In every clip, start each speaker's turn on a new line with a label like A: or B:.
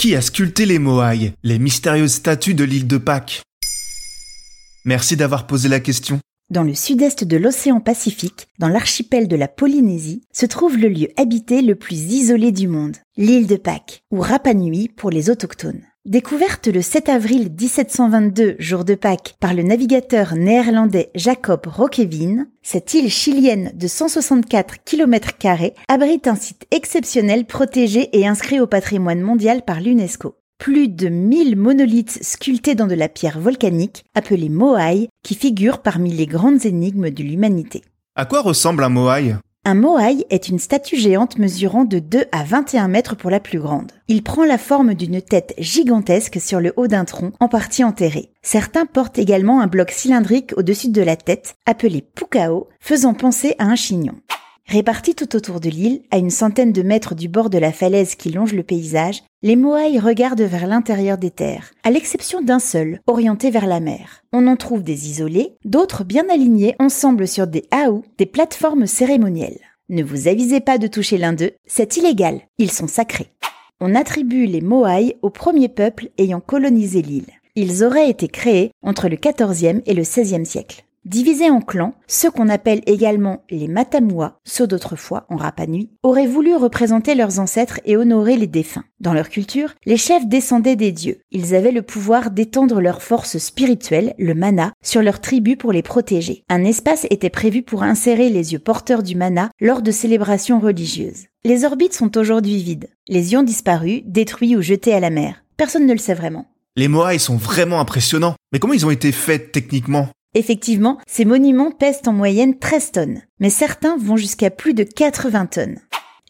A: Qui a sculpté les Moai, les mystérieuses statues de l'île de Pâques? Merci d'avoir posé la question.
B: Dans le sud-est de l'océan Pacifique, dans l'archipel de la Polynésie, se trouve le lieu habité le plus isolé du monde, l'île de Pâques, ou Rapa Nui pour les autochtones. Découverte le 7 avril 1722, jour de Pâques, par le navigateur néerlandais Jacob Roquevin, cette île chilienne de 164 km abrite un site exceptionnel protégé et inscrit au patrimoine mondial par l'UNESCO. Plus de 1000 monolithes sculptés dans de la pierre volcanique, appelés Moai, qui figurent parmi les grandes énigmes de l'humanité.
A: À quoi ressemble un Moai?
B: Un moai est une statue géante mesurant de 2 à 21 mètres pour la plus grande. Il prend la forme d'une tête gigantesque sur le haut d'un tronc, en partie enterré. Certains portent également un bloc cylindrique au-dessus de la tête, appelé pukao, faisant penser à un chignon. Répartis tout autour de l'île, à une centaine de mètres du bord de la falaise qui longe le paysage, les Moai regardent vers l'intérieur des terres, à l'exception d'un seul, orienté vers la mer. On en trouve des isolés, d'autres bien alignés ensemble sur des haous, des plateformes cérémonielles. Ne vous avisez pas de toucher l'un d'eux, c'est illégal, ils sont sacrés. On attribue les Moai au premier peuple ayant colonisé l'île. Ils auraient été créés entre le XIVe et le XVIe siècle. Divisés en clans, ceux qu'on appelle également les Matamua, ceux d'autrefois en Rapa Nui, auraient voulu représenter leurs ancêtres et honorer les défunts. Dans leur culture, les chefs descendaient des dieux. Ils avaient le pouvoir d'étendre leur force spirituelle, le mana, sur leurs tribus pour les protéger. Un espace était prévu pour insérer les yeux porteurs du mana lors de célébrations religieuses. Les orbites sont aujourd'hui vides. Les ions disparus, détruits ou jetés à la mer. Personne ne le sait vraiment.
A: Les Moai sont vraiment impressionnants. Mais comment ils ont été faits techniquement?
B: Effectivement, ces monuments pèsent en moyenne 13 tonnes, mais certains vont jusqu'à plus de 80 tonnes.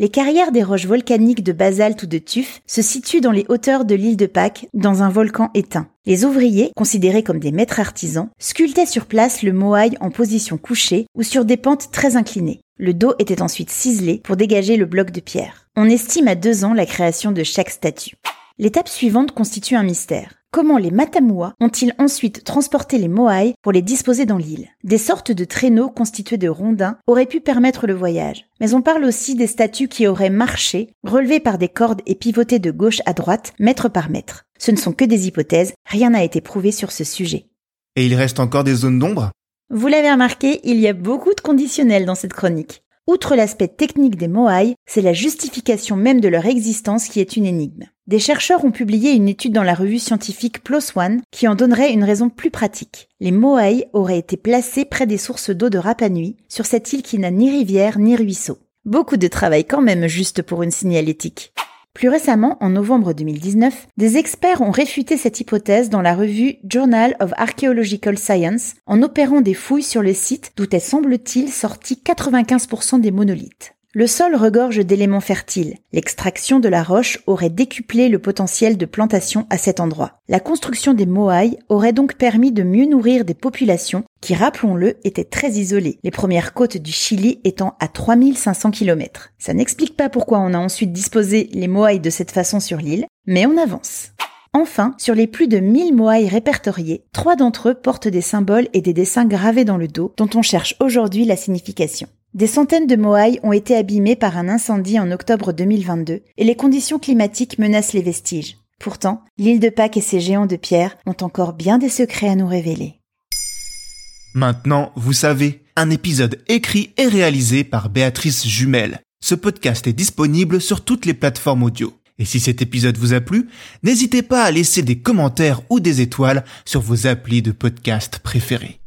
B: Les carrières des roches volcaniques de basalte ou de tuf se situent dans les hauteurs de l'île de Pâques, dans un volcan éteint. Les ouvriers, considérés comme des maîtres artisans, sculptaient sur place le moai en position couchée ou sur des pentes très inclinées. Le dos était ensuite ciselé pour dégager le bloc de pierre. On estime à deux ans la création de chaque statue. L'étape suivante constitue un mystère. Comment les Matamua ont-ils ensuite transporté les Moai pour les disposer dans l'île? Des sortes de traîneaux constitués de rondins auraient pu permettre le voyage. Mais on parle aussi des statues qui auraient marché, relevées par des cordes et pivotées de gauche à droite, mètre par mètre. Ce ne sont que des hypothèses, rien n'a été prouvé sur ce sujet.
A: Et il reste encore des zones d'ombre?
B: Vous l'avez remarqué, il y a beaucoup de conditionnels dans cette chronique. Outre l'aspect technique des Moai, c'est la justification même de leur existence qui est une énigme. Des chercheurs ont publié une étude dans la revue scientifique PLOS ONE qui en donnerait une raison plus pratique. Les Moai auraient été placés près des sources d'eau de Rapa Nui, sur cette île qui n'a ni rivière ni ruisseau. Beaucoup de travail quand même juste pour une signalétique. Plus récemment, en novembre 2019, des experts ont réfuté cette hypothèse dans la revue Journal of Archaeological Science en opérant des fouilles sur le site d'où est semble-t-il sorti 95% des monolithes. Le sol regorge d'éléments fertiles. L'extraction de la roche aurait décuplé le potentiel de plantation à cet endroit. La construction des Moai aurait donc permis de mieux nourrir des populations qui, rappelons-le, étaient très isolées, les premières côtes du Chili étant à 3500 km. Ça n'explique pas pourquoi on a ensuite disposé les Moai de cette façon sur l'île, mais on avance. Enfin, sur les plus de 1000 Moai répertoriés, trois d'entre eux portent des symboles et des dessins gravés dans le dos dont on cherche aujourd'hui la signification. Des centaines de Moai ont été abîmés par un incendie en octobre 2022 et les conditions climatiques menacent les vestiges. Pourtant, l'île de Pâques et ses géants de pierre ont encore bien des secrets à nous révéler.
A: Maintenant, vous savez, un épisode écrit et réalisé par Béatrice Jumel. Ce podcast est disponible sur toutes les plateformes audio. Et si cet épisode vous a plu, n'hésitez pas à laisser des commentaires ou des étoiles sur vos applis de podcast préférés.